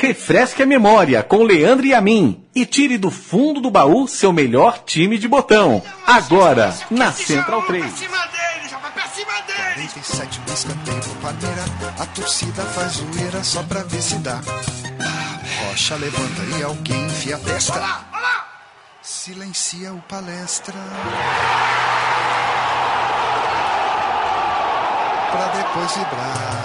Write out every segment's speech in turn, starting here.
Refresque a memória com Leandro e a mim e tire do fundo do baú seu melhor time de botão. Agora, na Central 3. 47 no escanteio pro Palmeira, a torcida faz zoeira só pra ver se dá. Rocha levanta e alguém enfia a testa. Silencia o palestra. Pra depois vibrar.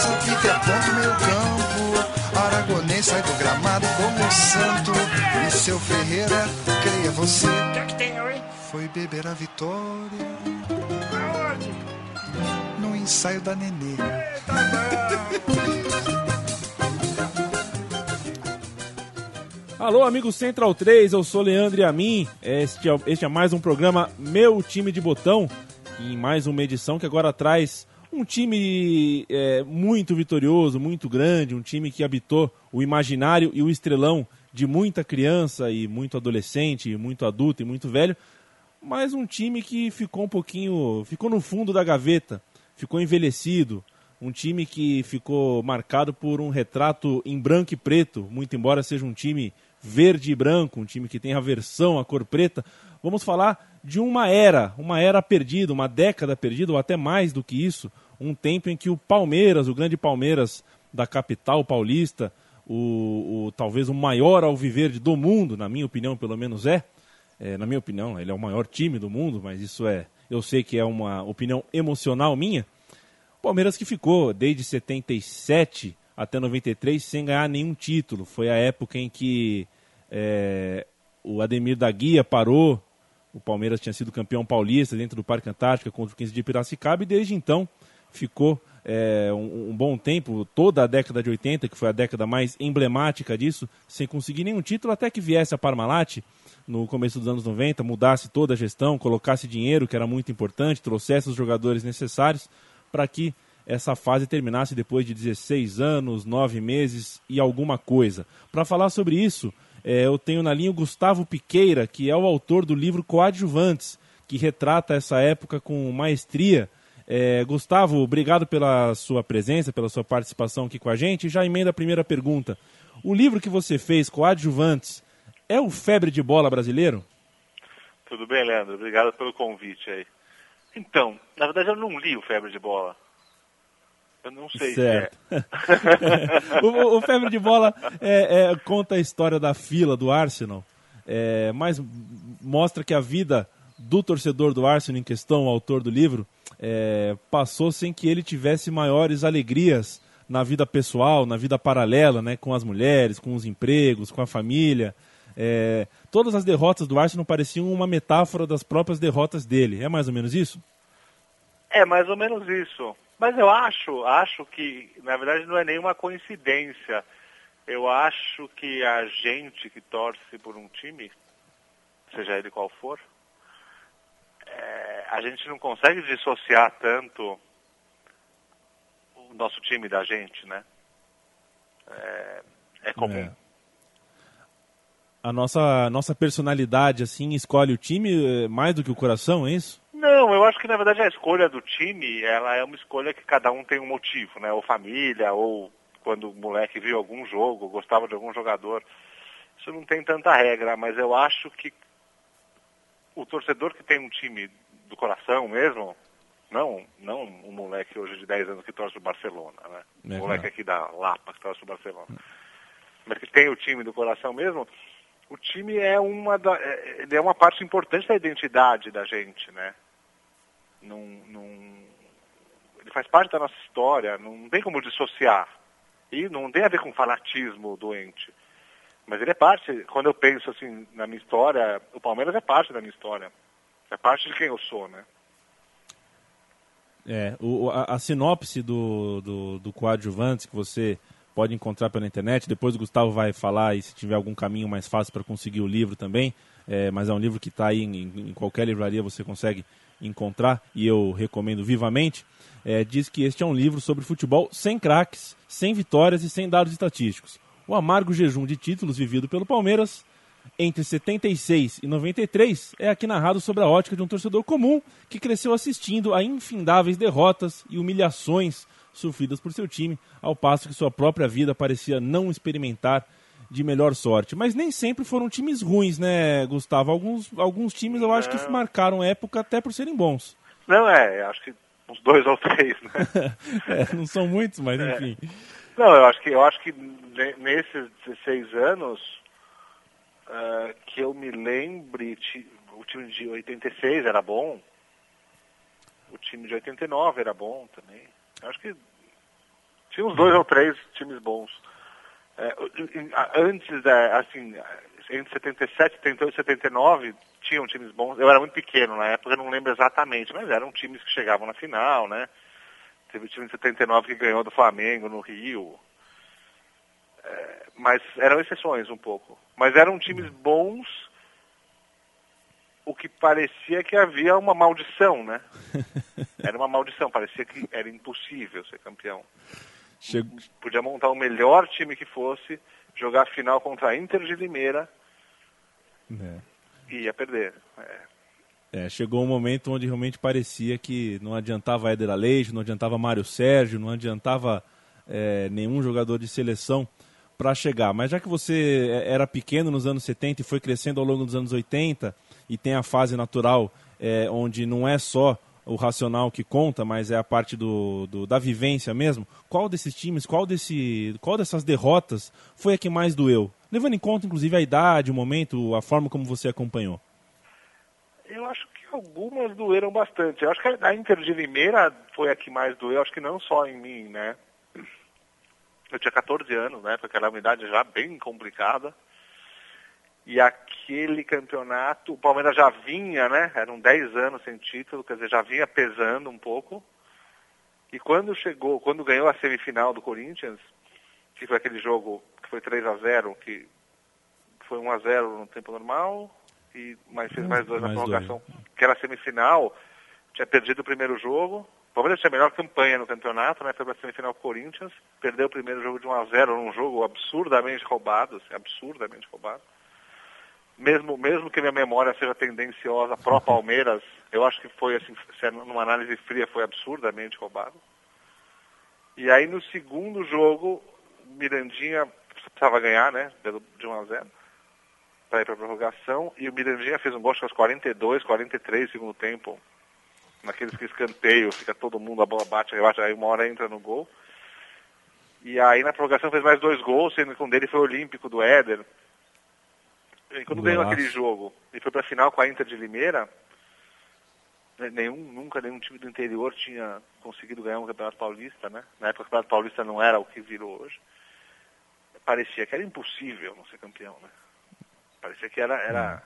E o juiz apita e aponta o meio campo. Aragonês sai do gramado como santo. E seu Ferreira, creia você. Foi beber a vitória no ensaio da Nenê. Alô, amigo Central 3, eu sou Leandro e a mim. Este é, este é mais um programa Meu Time de Botão. E em mais uma edição que agora traz um time é, muito vitorioso, muito grande, um time que habitou o imaginário e o estrelão de muita criança e muito adolescente, e muito adulto e muito velho, mas um time que ficou um pouquinho, ficou no fundo da gaveta, ficou envelhecido, um time que ficou marcado por um retrato em branco e preto, muito embora seja um time verde e branco, um time que tem aversão à cor preta. Vamos falar de uma era, uma era perdida, uma década perdida, ou até mais do que isso, um tempo em que o Palmeiras, o grande Palmeiras da capital paulista, o, o talvez o maior alviverde do mundo, na minha opinião, pelo menos é, é, na minha opinião, ele é o maior time do mundo, mas isso é, eu sei que é uma opinião emocional minha. O Palmeiras que ficou desde 77 até 93 sem ganhar nenhum título. Foi a época em que é, o Ademir da Guia parou, o Palmeiras tinha sido campeão paulista dentro do Parque Antártica contra o 15 de Piracicaba e desde então ficou é, um, um, bom tempo, toda a década de 80, que foi a década mais emblemática disso, sem conseguir nenhum título, até que viesse a Parmalat no começo dos anos 90, mudasse toda a gestão, colocasse dinheiro, que era muito importante, trouxesse os jogadores necessários para que essa fase terminasse depois de 16 anos, 9 meses e alguma coisa. Para falar sobre isso, é, eu tenho na linha o Gustavo Piqueira, que é o autor do livro Coadjuvantes, que retrata essa época com maestria. É, Gustavo, obrigado pela sua presença, pela sua participação aqui com a gente. Já emenda a primeira pergunta. O livro que você fez, Coadjuvantes, é o febre de bola brasileiro? Tudo bem, Leandro. Obrigado pelo convite aí. Então, na verdade eu não li o Febre de Bola. Eu não sei certo. é. o, o, Febre de Bola é, é, conta a história da fila do Arsenal, é, mas mostra que a vida do torcedor do Arsenal, em questão, o autor do livro, é, passou sem que ele tivesse maiores alegrias na vida pessoal, na vida paralela, né, com as mulheres, com os empregos, com a família. É, todas as derrotas do Arsenal pareciam uma metáfora das próprias derrotas dele. É mais ou menos isso? É mais ou menos isso. Mas eu acho, acho que, na verdade, não é nenhuma coincidência. Eu acho que a gente que torce por um time, seja ele qual for, é, a gente não consegue dissociar tanto o nosso time da gente, né? É, é comum. É. A nossa, a nossa personalidade, assim, escolhe o time é, mais do que o coração, é isso? Eu acho que na verdade a escolha do time, ela é uma escolha que cada um tem um motivo, né? Ou família, ou quando o moleque viu algum jogo, gostava de algum jogador. Isso não tem tanta regra, mas eu acho que o torcedor que tem um time do coração mesmo, não, não um moleque hoje de 10 anos que torce o Barcelona, né? Um moleque aqui da Lapa que torce o Barcelona. Mas que tem o time do coração mesmo, o time é uma, da, é, é uma parte importante da identidade da gente, né? Num, num, ele faz parte da nossa história, não tem como dissociar. E não tem a ver com fanatismo doente. Mas ele é parte, quando eu penso assim na minha história, o Palmeiras é parte da minha história. É parte de quem eu sou, né? É, o, a, a, sinopse do, do, do coadjuvante que você pode encontrar pela internet, depois o Gustavo vai falar e se tiver algum caminho mais fácil para conseguir o livro também, é, mas é um livro que está aí em, em, qualquer livraria, você consegue encontrar e eu recomendo vivamente, é, diz que este é um livro sobre futebol sem craques, sem vitórias e sem dados estatísticos. O amargo jejum de títulos vivido pelo Palmeiras entre 76 e 93 é aqui narrado sobre a ótica de um torcedor comum que cresceu assistindo a infindáveis derrotas e humilhações sofridas por seu time, ao passo que sua própria vida parecia não experimentar de melhor sorte. Mas nem sempre foram times ruins, né, Gustavo? Alguns, alguns times eu acho que marcaram época até por serem bons. Não, é, acho que uns dois ou três, né? é, não são muitos, mas é. enfim. Não, eu acho que eu acho que nesses 16 anos uh, que eu me lembre, o time de 86 era bom, o time de 89 era bom também. Eu acho que tinha uns dois ou três times bons. É, antes da, assim, entre 77, 78 e 79, tinham times bons. Eu era muito pequeno na época, não lembro exatamente, mas eram times que chegavam na final, né? Teve o time de 79 que ganhou do Flamengo no Rio. É, mas eram exceções um pouco. Mas eram times bons, o que parecia que havia uma maldição, né? Era uma maldição, parecia que era impossível ser campeão. Chego... Podia montar o melhor time que fosse, jogar a final contra a Inter de Limeira é. e ia perder. É. É, chegou um momento onde realmente parecia que não adiantava Éder Aleixo, não adiantava Mário Sérgio, não adiantava é, nenhum jogador de seleção para chegar. Mas já que você é, era pequeno nos anos 70 e foi crescendo ao longo dos anos 80 e tem a fase natural é, onde não é só o racional que conta, mas é a parte do, do, da vivência mesmo. Qual desses times, qual, desse, qual dessas derrotas foi a que mais doeu? Levando em conta, inclusive, a idade, o momento, a forma como você acompanhou. Eu acho que algumas doeram bastante. Eu acho que a Inter de Limeira foi a que mais doeu, acho que não só em mim, né? Eu tinha 14 anos, né? Porque era uma idade já bem complicada. E aquele campeonato, o Palmeiras já vinha, né? Eram 10 anos sem título, quer dizer, já vinha pesando um pouco. E quando chegou, quando ganhou a semifinal do Corinthians, que foi aquele jogo que foi 3 a 0 que foi 1 a 0 no tempo normal, e mas fez mais dois mais na prorrogação, dois. que era a semifinal, tinha perdido o primeiro jogo. O Palmeiras tinha a melhor campanha no campeonato, né? Foi para a semifinal Corinthians, perdeu o primeiro jogo de 1 a 0 num jogo absurdamente roubado, assim, absurdamente roubado mesmo, mesmo que minha memória seja tendenciosa pró Palmeiras, eu acho que foi assim, numa análise fria, foi absurdamente roubado. E aí no segundo jogo, Mirandinha precisava ganhar, né? De 1 a 0 para ir para a prorrogação. E o Mirandinha fez um gol aos 42, 43 segundo tempo. Naqueles que escanteio, fica todo mundo, a bola bate, rebate, aí uma hora entra no gol. E aí na prorrogação fez mais dois gols, sendo que um dele foi o olímpico do Éder. E quando ganhou aquele jogo e foi para a final com a Inter de Limeira, né, nenhum, nunca nenhum time do interior tinha conseguido ganhar um Campeonato Paulista, né? Na época o Campeonato Paulista não era o que virou hoje. Parecia que era impossível não ser campeão, né? Parecia que era, era,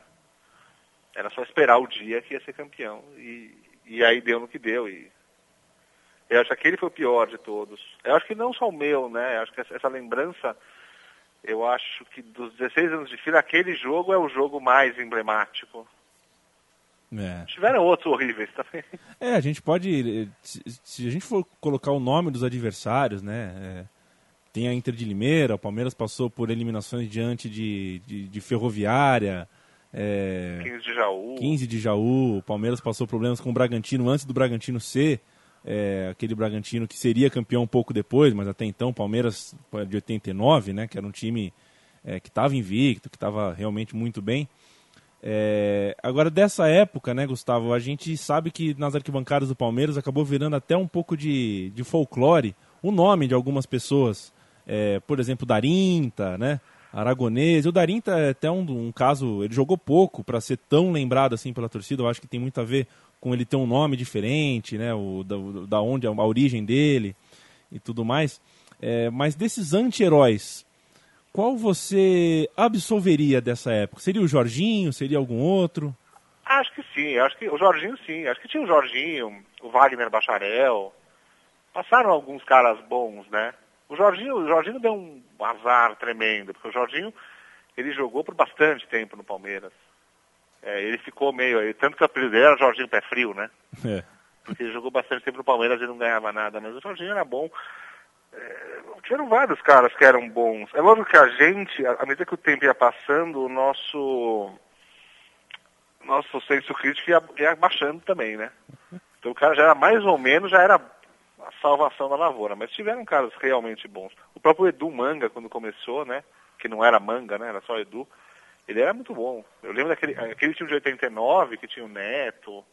era só esperar o dia que ia ser campeão. E, e aí deu no que deu. E eu acho que aquele foi o pior de todos. Eu acho que não só o meu, né? Eu acho que essa, essa lembrança eu acho que dos 16 anos de fila, aquele jogo é o jogo mais emblemático. É. Tiveram outros horríveis também. É, a gente pode. Se, a gente for colocar o nome dos adversários, né? É, tem a Inter de Limeira, o Palmeiras passou por eliminações diante de, de, de Ferroviária. É, 15 de Jaú. 15 de Jaú. O Palmeiras passou problemas com o Bragantino antes do Bragantino ser é, aquele Bragantino que seria campeão um pouco depois, mas até então Palmeiras de 89, né, que era um time é, que estava invicto, que estava realmente muito bem. É, agora, dessa época, né, Gustavo, a gente sabe que nas arquibancadas do Palmeiras acabou virando até um pouco de, de folclore o nome de algumas pessoas. É, por exemplo, Darinta, né? Aragonês. O Darinta é até um, um caso, ele jogou pouco para ser tão lembrado assim pela torcida. Eu acho que tem muito a ver com ele ter um nome diferente, né? O, da, da onde a, origem dele e tudo mais. É, mas desses anti-heróis, qual você absolveria dessa época? Seria o Jorginho? Seria algum outro? Acho que sim, acho que o Jorginho sim. Acho que tinha o Jorginho, o Wagner Bacharel. Passaram alguns caras bons, né? O Jorginho, o Jorginho deu um azar tremendo, porque o Jorginho ele jogou por bastante tempo no Palmeiras. É, ele ficou meio. Tanto que o apelido dele era Jorginho Pé Frio, né? É. Porque ele jogou bastante tempo no Palmeiras e não ganhava nada, mas o Jorginho era bom. É, tiveram vários caras que eram bons. É lógico que a gente, à medida que o tempo ia passando, o nosso. Nosso senso crítico ia, ia baixando também, né? Então o cara já era mais ou menos, já era a salvação da lavoura, mas tiveram caras realmente bons. O próprio Edu Manga, quando começou, né? Que não era manga, né? Era só Edu. Ele era muito bom. Eu lembro daquele aquele time de 89 que tinha o Neto.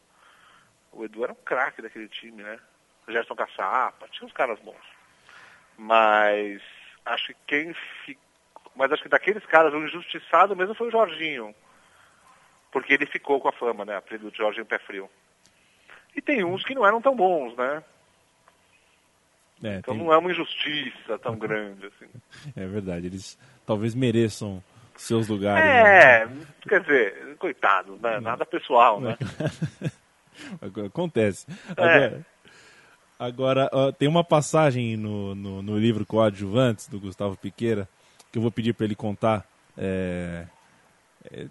O Edu era um craque daquele time, né? O Gerson Caçapa, tinha uns caras bons. Mas acho que quem ficou. Mas acho que daqueles caras, o injustiçado mesmo foi o Jorginho. Porque ele ficou com a fama, né? Apelido de Jorginho Pé Frio. E tem uns que não eram tão bons, né? É, Então tem- não é uma injustiça tão grande assim. é verdade, eles talvez mereçam seus lugares. né? É, quer dizer, coitado, né? nada pessoal, né? Acontece. É. Agora, agora, ó, tem uma passagem no, no, no livro Coadjuvantes, do Gustavo Piqueira, que eu vou pedir para ele contar. É, é,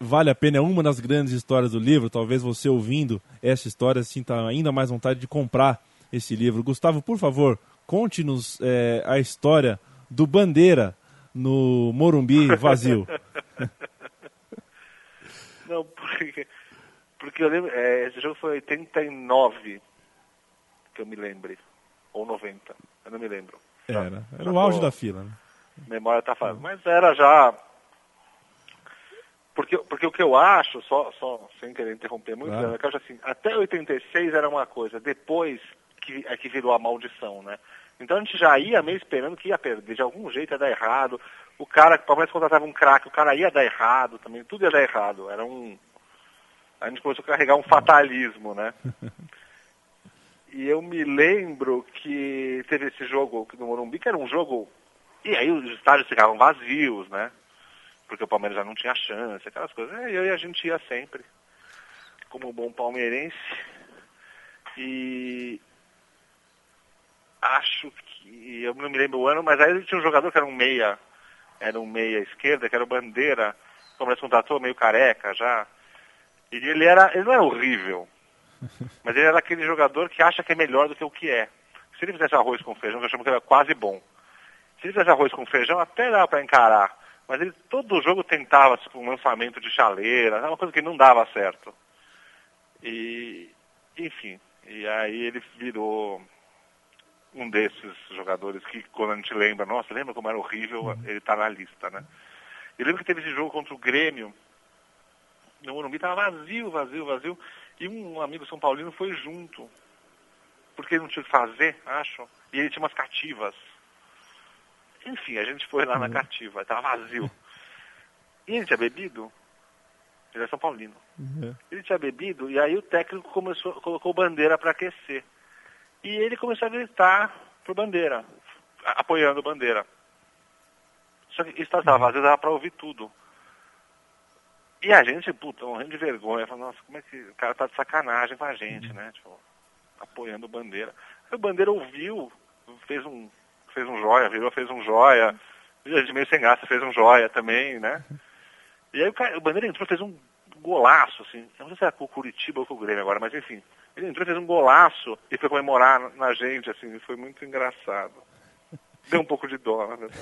vale a pena, é uma das grandes histórias do livro. Talvez você ouvindo essa história sinta ainda mais vontade de comprar esse livro. Gustavo, por favor, conte-nos é, a história do Bandeira no Morumbi vazio. Não, porque, porque eu lembro, é, esse jogo foi 89, que eu me lembre, ou 90, eu não me lembro. Era, era já o auge tô- da fila. Né? memória tá falando. Mas era já. Porque, porque o que eu acho, só, só sem querer interromper muito, Claro. é que eu acho assim, até 86 era uma coisa, depois que, é que virou a maldição, né? Então a gente já ia meio esperando que ia perder, de algum jeito ia dar errado. O cara, o Palmeiras contratava um craque, o cara ia dar errado também, tudo ia dar errado. Era um. A gente começou a carregar um fatalismo, né? E eu me lembro que teve esse jogo no Morumbi, que era um jogo. E aí os estádios ficavam vazios, né? Porque o Palmeiras já não tinha chance, aquelas coisas. E aí a gente ia sempre, como bom palmeirense. E acho que. Eu não me lembro o ano, mas aí tinha um jogador que era um meia. Era um meia esquerda, que era o Bandeira. O Palmeiras contratou meio careca já. E ele era. Ele não era horrível. Mas ele era aquele jogador que acha que é melhor do que o que é. Se ele fizesse arroz com feijão, que eu chamo que ele era quase bom. Se ele fizesse arroz com feijão, até dava para encarar. Mas ele todo jogo tentava tipo, um lançamento de chaleira, uma coisa que não dava certo. E, enfim, e aí ele virou um desses jogadores que quando a gente lembra, nossa, lembra como era horrível, ele tá na lista, né? Eu lembro que teve esse jogo contra o Grêmio, no Morumbi tava vazio, vazio, vazio, e um amigo São Paulino foi junto, porque ele não tinha o que fazer, acho, e ele tinha umas cativas. Enfim, a gente foi lá na cativa, tava vazio. E ele tinha bebido, ele é São Paulino. Ele tinha bebido e aí o técnico começou, colocou bandeira para aquecer. E ele começou a gritar pro bandeira, apoiando bandeira. Só que isso estava vazio, dava para ouvir tudo. E a gente, puta, morrendo de vergonha, falando, nossa, como é que o cara tá de sacanagem com a gente, né? Tipo, apoiando bandeira. Aí o bandeira ouviu, fez um, fez um joia, virou, fez um joia. A gente meio sem graça, fez um joia também, né? E aí o, cara, o Bandeira entrou, fez um golaço, assim. Não sei se era com o Curitiba ou com o Grêmio agora, mas enfim. Ele entrou, fez um golaço e foi comemorar na, gente, assim. Foi muito engraçado. Deu um pouco de dó, na verdade.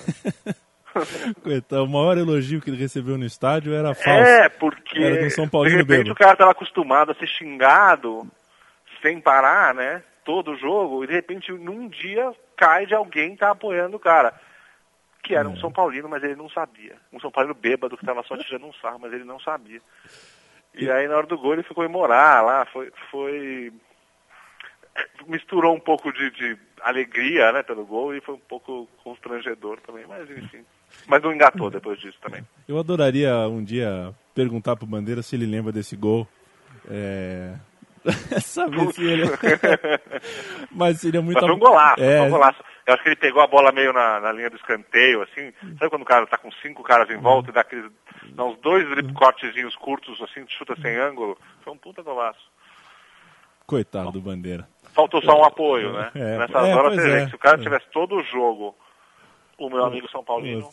Coitado, o maior elogio que ele recebeu no estádio era falso. É, porque Era São Paulino de repente bêbado. o cara estava acostumado a ser xingado sem parar, né? Todo jogo, e de repente num dia cai de alguém tá apoiando o cara. Que era um É. São Paulino, mas ele não sabia. Um São Paulino bêbado que estava só tirando um sarro, mas ele não sabia. E aí na hora do gol ele ficou morar lá, foi. foi... Misturou um pouco de, de alegria né, pelo gol e foi um pouco constrangedor também, mas enfim. Mas não engatou depois disso também. Eu adoraria um dia perguntar pro Bandeira se ele lembra desse gol. É... Saber se ele. Mas seria muito. Mas foi um golaço, É, foi um golaço. Eu acho que ele pegou a bola meio na, na linha do escanteio, assim. Sabe quando o cara tá com cinco caras em volta e dá aqueles. Dá uns dois drip cortezinhos curtos, assim, chuta sem ângulo? Foi um puta golaço. Coitado do Bandeira. Faltou só um apoio, né? É, Nessas é, horas é. se o cara É. tivesse todo o jogo, o meu amigo São Paulino,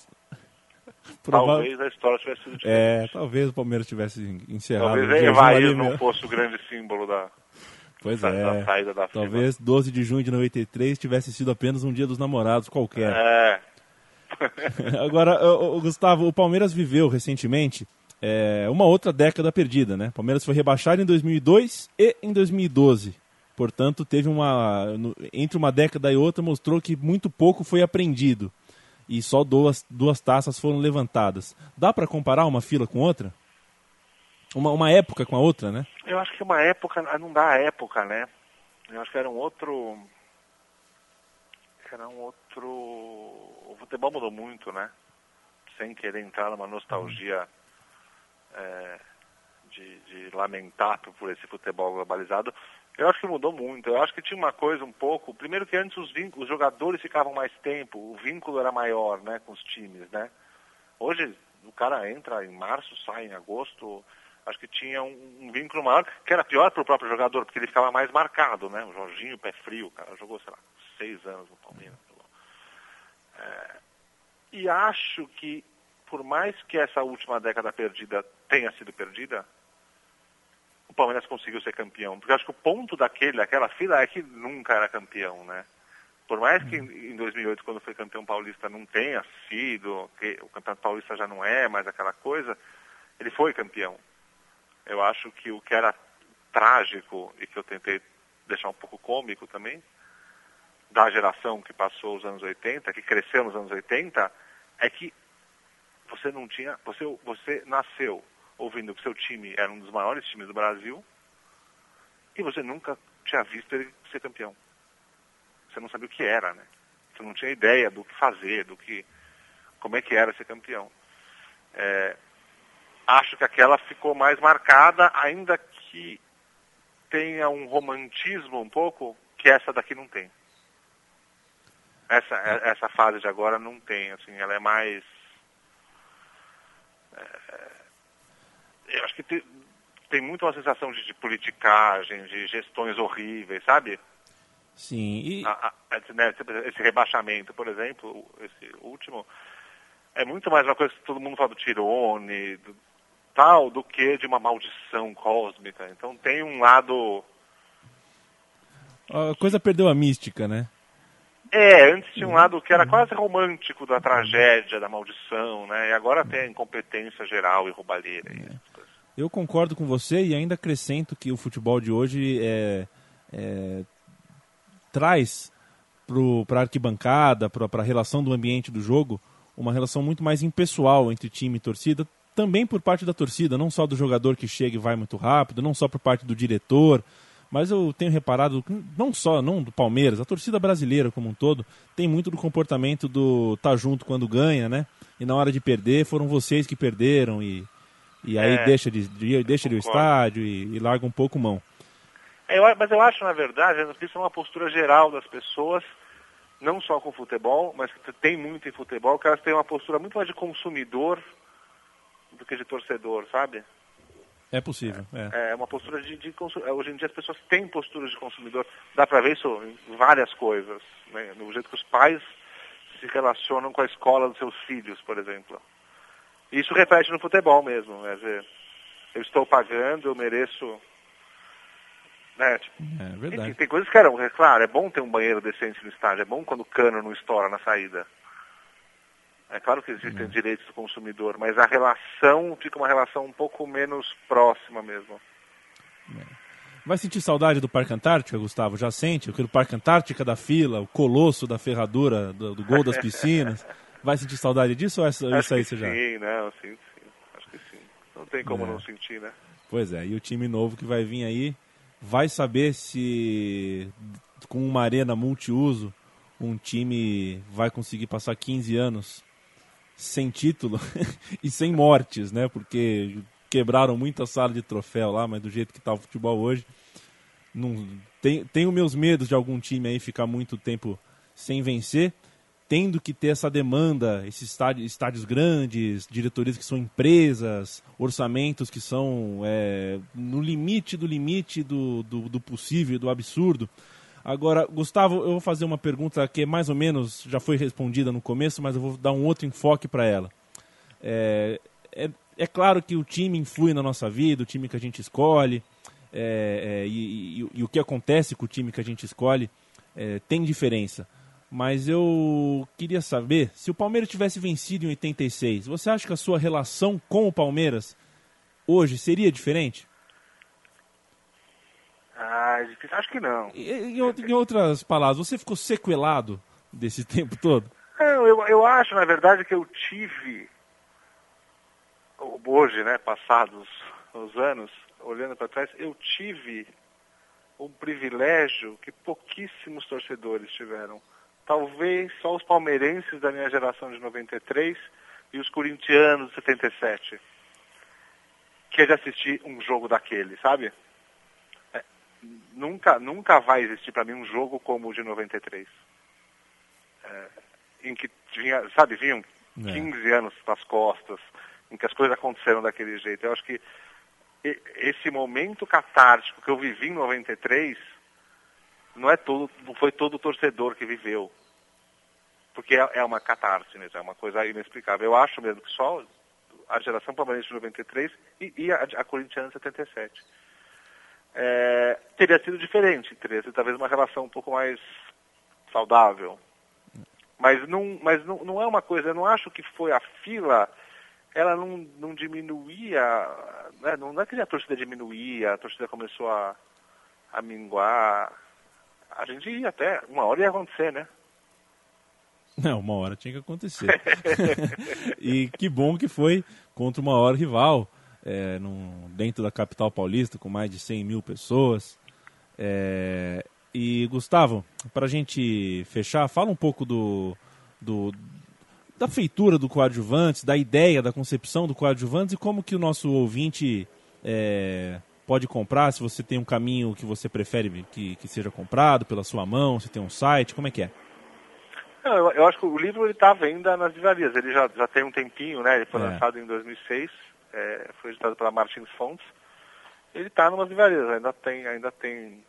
Prova- talvez a história tivesse sido É, diferente. talvez o Palmeiras tivesse encerrado. talvez o Evair não mesmo. fosse o grande símbolo da, Pois da, é. da saída da. Talvez 12 de junho de 93 tivesse sido apenas um dia dos namorados qualquer. É. Agora, o, o Gustavo, o Palmeiras viveu recentemente é, uma outra década perdida, né? O Palmeiras foi rebaixado em 2002 e em 2012. Portanto, teve uma. no- entre uma década e outra, mostrou que muito pouco foi aprendido. E só duas, duas taças foram levantadas. Dá para comparar uma fila com outra? Uma, uma época com a outra, né? Eu acho que uma época, ah, não dá a época, né? Eu acho que era um outro. Era um outro. O futebol mudou muito, né? Sem querer entrar numa nostalgia é, de, de lamentar por esse futebol globalizado. Eu acho que mudou muito. Eu acho que tinha uma coisa um pouco. Primeiro que antes os, vínculos, os jogadores ficavam mais tempo, o vínculo era maior, né, com os times, né? Hoje o cara entra em março, sai em agosto. Acho que tinha um, um vínculo maior, que era pior para o próprio jogador, porque ele ficava mais marcado, né? O Jorginho, pé frio, cara jogou, sei lá, seis anos no Palmeiras. É, e acho que, por mais que essa última década perdida tenha sido perdida, Palmeiras conseguiu ser campeão. Porque acho que o ponto daquele, daquela fila é que nunca era campeão, né? Por mais que em 2008, quando foi campeão paulista, não tenha sido, que o campeonato paulista já não é mais aquela coisa, ele foi campeão. Eu acho que o que era trágico e que eu tentei deixar um pouco cômico também, da geração que passou os anos 80, que cresceu nos anos 80, é que você não tinha, você, você nasceu ouvindo que seu time era um dos maiores times do Brasil e você nunca tinha visto ele ser campeão. Você não sabia o que era, né? Você não tinha ideia do que fazer, do que, como é que era ser campeão. É, acho que aquela ficou mais marcada, ainda que tenha um romantismo um pouco que essa daqui não tem. Essa, essa fase de agora não tem, assim, ela é mais. É, eu acho que tem, tem muito uma sensação de, de politicagem, de gestões horríveis, sabe? Sim. E... A, a, esse, né, esse rebaixamento, por exemplo, esse último, é muito mais uma coisa que todo mundo fala do Tirone, do, tal, do que de uma maldição cósmica. Então tem um lado. A coisa perdeu a mística, né? É, antes tinha um lado que era quase romântico da tragédia, da maldição, né? E agora tem a incompetência geral e roubalheira. Coisas. Eu concordo com você e ainda acrescento que o futebol de hoje é, é, traz para a arquibancada, para a relação do ambiente do jogo, uma relação muito mais impessoal entre time e torcida, também por parte da torcida, não só do jogador que chega e vai muito rápido, não só por parte do diretor, mas eu tenho reparado, não só não do Palmeiras, a torcida brasileira como um todo, tem muito do comportamento do tá junto quando ganha, né? E na hora de perder, foram vocês que perderam e, e aí É, deixa de, de deixa de concordo. estádio e, e larga um pouco mão. É, eu mas eu acho, na verdade, isso é uma postura geral das pessoas, não só com futebol, mas que tem muito em futebol, que elas têm uma postura muito mais de consumidor do que de torcedor, sabe? É possível, é. É uma postura de, de consu- é, Hoje em dia as pessoas têm posturas de consumidor. Dá pra ver isso em várias coisas. Né? No jeito que os pais se relacionam com a escola dos seus filhos, por exemplo. Isso reflete no futebol mesmo. Quer dizer, eu estou pagando, eu mereço. Né? Tipo, É enfim, verdade. tem coisas que eram, é claro, é bom ter um banheiro decente no estádio, é bom quando o cano não estoura na saída. É claro que existem direitos do consumidor, mas a relação fica uma relação um pouco menos próxima mesmo. Vai sentir saudade do Parque Antártica, Gustavo? Já sente? Aquele Parque Antártica da fila, o colosso da ferradura, do, do gol das piscinas. Vai sentir saudade disso ou essa, Acho isso aí que você já? sim, não, sim, sim. Acho que sim. Não tem como É. não sentir, né? Pois é, e o time novo que vai vir aí vai saber se com uma arena multiuso um time vai conseguir passar 15 anos sem título e sem mortes, né? Porque quebraram muita sala de troféu lá, mas do jeito que tá o futebol hoje, não tem, tenho meus medos de algum time aí ficar muito tempo sem vencer, tendo que ter essa demanda, esses estádios, estádios grandes, diretorias que são empresas, orçamentos que são é, no limite do limite do, do, do possível, do absurdo. Agora, Gustavo, eu vou fazer uma pergunta que mais ou menos já foi respondida no começo, mas eu vou dar um outro enfoque para ela. É, é, é claro que o time influi na nossa vida, o time que a gente escolhe, é, é, e, e- e o que acontece com o time que a gente escolhe é, tem diferença. Mas eu queria saber, se o Palmeiras tivesse vencido em 86, você acha que a sua relação com o Palmeiras hoje seria diferente? Ah. Acho que não. Em, em outras palavras, você ficou sequelado desse tempo todo? Não, eu, eu acho, na verdade, que eu tive, hoje, né, passados os anos, olhando para trás, eu tive um privilégio que pouquíssimos torcedores tiveram. Talvez só os palmeirenses da minha geração de 93 e os corintianos de 77. Que é de assistir um jogo daquele, sabe? É, nunca, nunca vai existir para mim um jogo como o de 93. É, em que vinha, sabe, vinham é. 15 anos nas costas, em que as coisas aconteceram daquele jeito. Eu acho que esse momento catártico que eu vivi em 93 não é todo, não foi todo torcedor que viveu. Porque é, é uma catarse mesmo, é uma coisa inexplicável. Eu acho mesmo que só a geração palmeirense de 93 e, e a, a corintiana de 77. É, teria sido diferente, teria sido talvez uma relação um pouco mais saudável. Mas não, mas não, não é uma coisa, eu não acho que foi a fila ela não, não diminuía, né? não é que a torcida diminuía, a torcida começou a, a minguar. A gente ia até, uma hora ia acontecer, né? Não, uma hora tinha que acontecer. e que bom que foi contra uma hora rival, é, dentro da capital paulista, com mais de 100 mil pessoas. É, e, Gustavo, para a gente fechar, fala um pouco do, do, da feitura do coadjuvante, da ideia, da concepção do coadjuvante e como que o nosso ouvinte é, pode comprar, se você tem um caminho que você prefere que, que seja comprado pela sua mão, se tem um site, como é que é? Eu, eu, acho que o livro está à venda nas livrarias, ele já, já tem um tempinho, né? Ele foi é. lançado em 2006, é, foi editado pela Martins Fontes. Ele está nas livrarias, ainda tem, ainda tem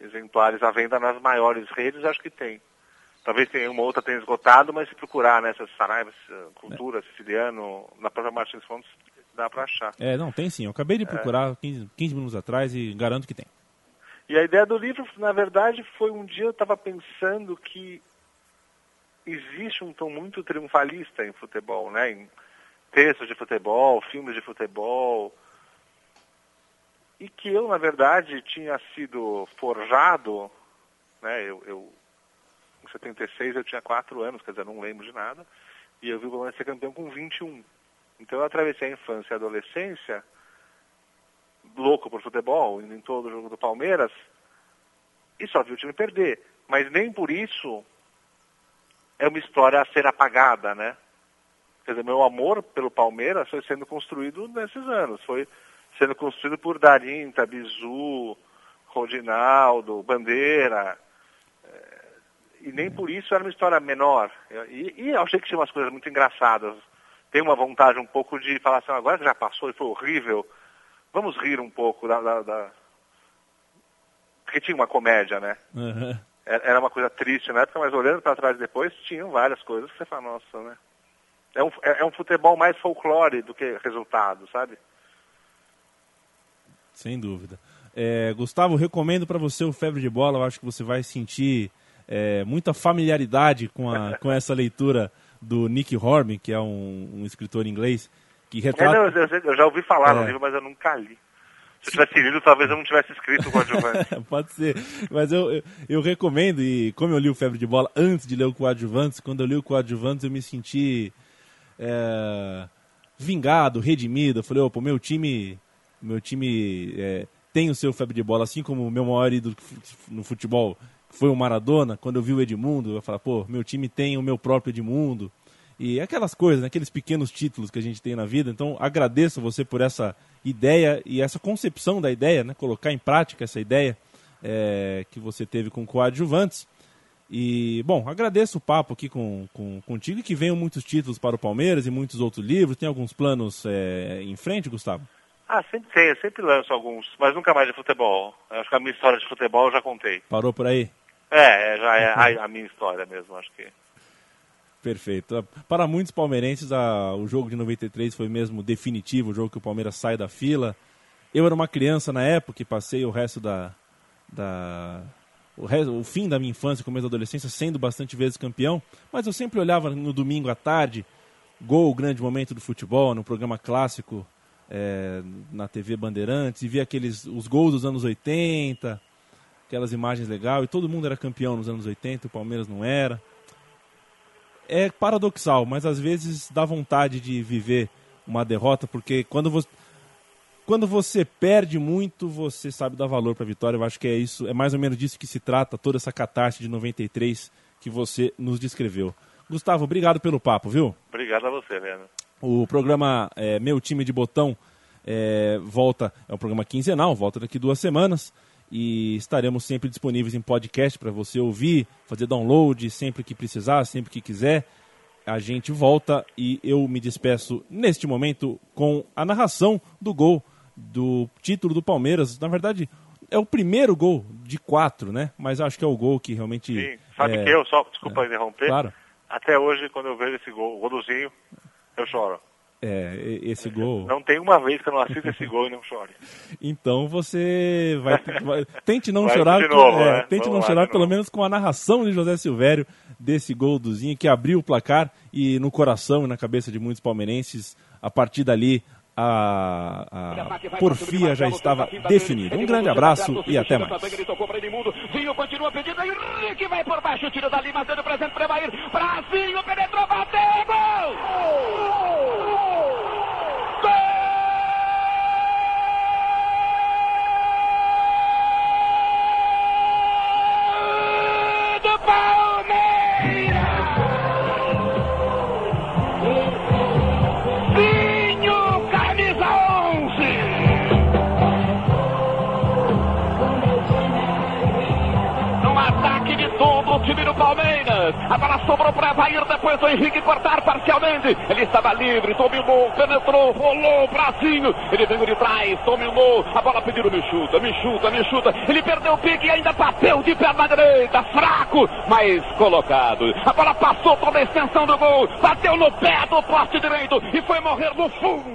exemplares à venda nas maiores redes, acho que tem. Talvez tenha uma outra tenha esgotado, mas se procurar nessas né, Saraivas, Cultura, é. Siciliano, na própria Martins Fontes, dá para achar. É, não, tem sim. Eu acabei de procurar é. 15, 15 minutos atrás e garanto que tem. E a ideia do livro, na verdade, foi um dia eu estava pensando que existe um tom muito triunfalista em futebol, né? Em textos de futebol, filmes de futebol. E que eu, na verdade, tinha sido forjado, né? Eu, eu 76 eu tinha 4 anos, quer dizer, não lembro de nada. E eu vi o Palmeiras ser campeão com 21. Então eu atravessei a infância e a adolescência, louco por futebol, indo em todo o jogo do Palmeiras, e só vi o time perder. Mas nem por isso é uma história a ser apagada, né? Quer dizer, meu amor pelo Palmeiras foi sendo construído nesses anos. Foi sendo construído por Darim, Tabizu, Rodinaldo, Bandeira, e nem por isso era uma história menor. E, e eu achei que tinha umas coisas muito engraçadas. Tem uma vontade um pouco de falar assim, agora que já passou e foi horrível, vamos rir um pouco da... da, da... Porque tinha uma comédia, né? Uhum. Era uma coisa triste na época, mas olhando para trás depois, tinham várias coisas que você fala, nossa, né? É um, é, é um futebol mais folclore do que resultado, sabe? Sem dúvida. É, Gustavo, recomendo para você o Febre de Bola. Eu acho que você vai sentir é, muita familiaridade com, a, com essa leitura do Nick Horby, que é um, um escritor inglês, que retrata... É, não, eu, eu, já ouvi falar é. no livro, mas eu nunca li. Se eu tivesse lido, talvez eu não tivesse escrito o Coadjuvante. Pode ser, mas eu, eu, eu, recomendo, e como eu li o Febre de Bola antes de ler o Coadjuvantes, quando eu li o Coadjuvantes eu me senti é, vingado, redimido. Eu falei, opa, meu time, meu time é, tem o seu Febre de Bola, assim como o meu maior ídolo no futebol foi o Maradona, quando eu vi o Edmundo, eu falei, pô, meu time tem o meu próprio Edmundo. E aquelas coisas, né, aqueles pequenos títulos que a gente tem na vida. Então, agradeço você por essa ideia e essa concepção da ideia, né, colocar em prática essa ideia é, que você teve com coadjuvantes. E, bom, agradeço o papo aqui com, com, contigo e que venham muitos títulos para o Palmeiras e muitos outros livros. Tem alguns planos é, em frente, Gustavo? Ah, sempre tem, eu sempre lanço alguns, mas nunca mais de futebol. Acho que a minha história de futebol eu já contei. Parou por aí? É, é, já é a, a, minha história mesmo, acho que. Perfeito. Para muitos palmeirenses, a, o jogo de 93 foi mesmo definitivo, o jogo que o Palmeiras sai da fila. Eu era uma criança na época e passei o resto da. da o, resto, o fim da minha infância, começo da adolescência, sendo bastante vezes campeão, mas eu sempre olhava no domingo à tarde, gol, o grande momento do futebol, no programa clássico é, na TV Bandeirantes e via aqueles os gols dos anos 80, aquelas imagens legais, e todo mundo era campeão nos anos 80, o Palmeiras não era. É paradoxal, mas às vezes dá vontade de viver uma derrota, porque quando você, quando você perde muito, você sabe dar valor para a vitória. Eu acho que é isso, é mais ou menos disso que se trata, toda essa catástrofe de 93 que você nos descreveu. Gustavo, obrigado pelo papo, viu? Obrigado a você, Leandro. O programa é, Meu Time de Botão é, volta, é um programa quinzenal, volta daqui duas semanas e estaremos sempre disponíveis em podcast para você ouvir, fazer download sempre que precisar, sempre que quiser. A gente volta e eu me despeço neste momento com a narração do gol do título do Palmeiras. Na verdade, é o primeiro gol de quatro, né? Mas acho que é o gol que realmente. Sim, sabe é... que eu, só, desculpa é, interromper. Claro. Até hoje, quando eu vejo esse gol, o golzinho, eu choro. É, esse gol. Não tem uma vez que eu não assisto esse gol e não chore. Então você vai, vai tente não Vai chorar, novo, é, né? tente Vamos não chorar pelo menos com a narração de José Silvério desse gol do Zinho que abriu o placar e no coração e na cabeça de muitos palmeirenses a partir dali a, a porfia já estava definida. Um grande abraço e até mais. Zinho continua pedindo. Aí o Henrique vai por baixo. Tira dali, mas dando presente para. Brasil livre, dominou, penetrou, rolou o bracinho. Ele veio de trás, dominou. A bola pediu, me chuta, me chuta, me chuta. Ele perdeu o pique e ainda bateu de perna direita, fraco, mas colocado. A bola passou toda a extensão do gol, bateu no pé do poste direito e foi morrer no fundo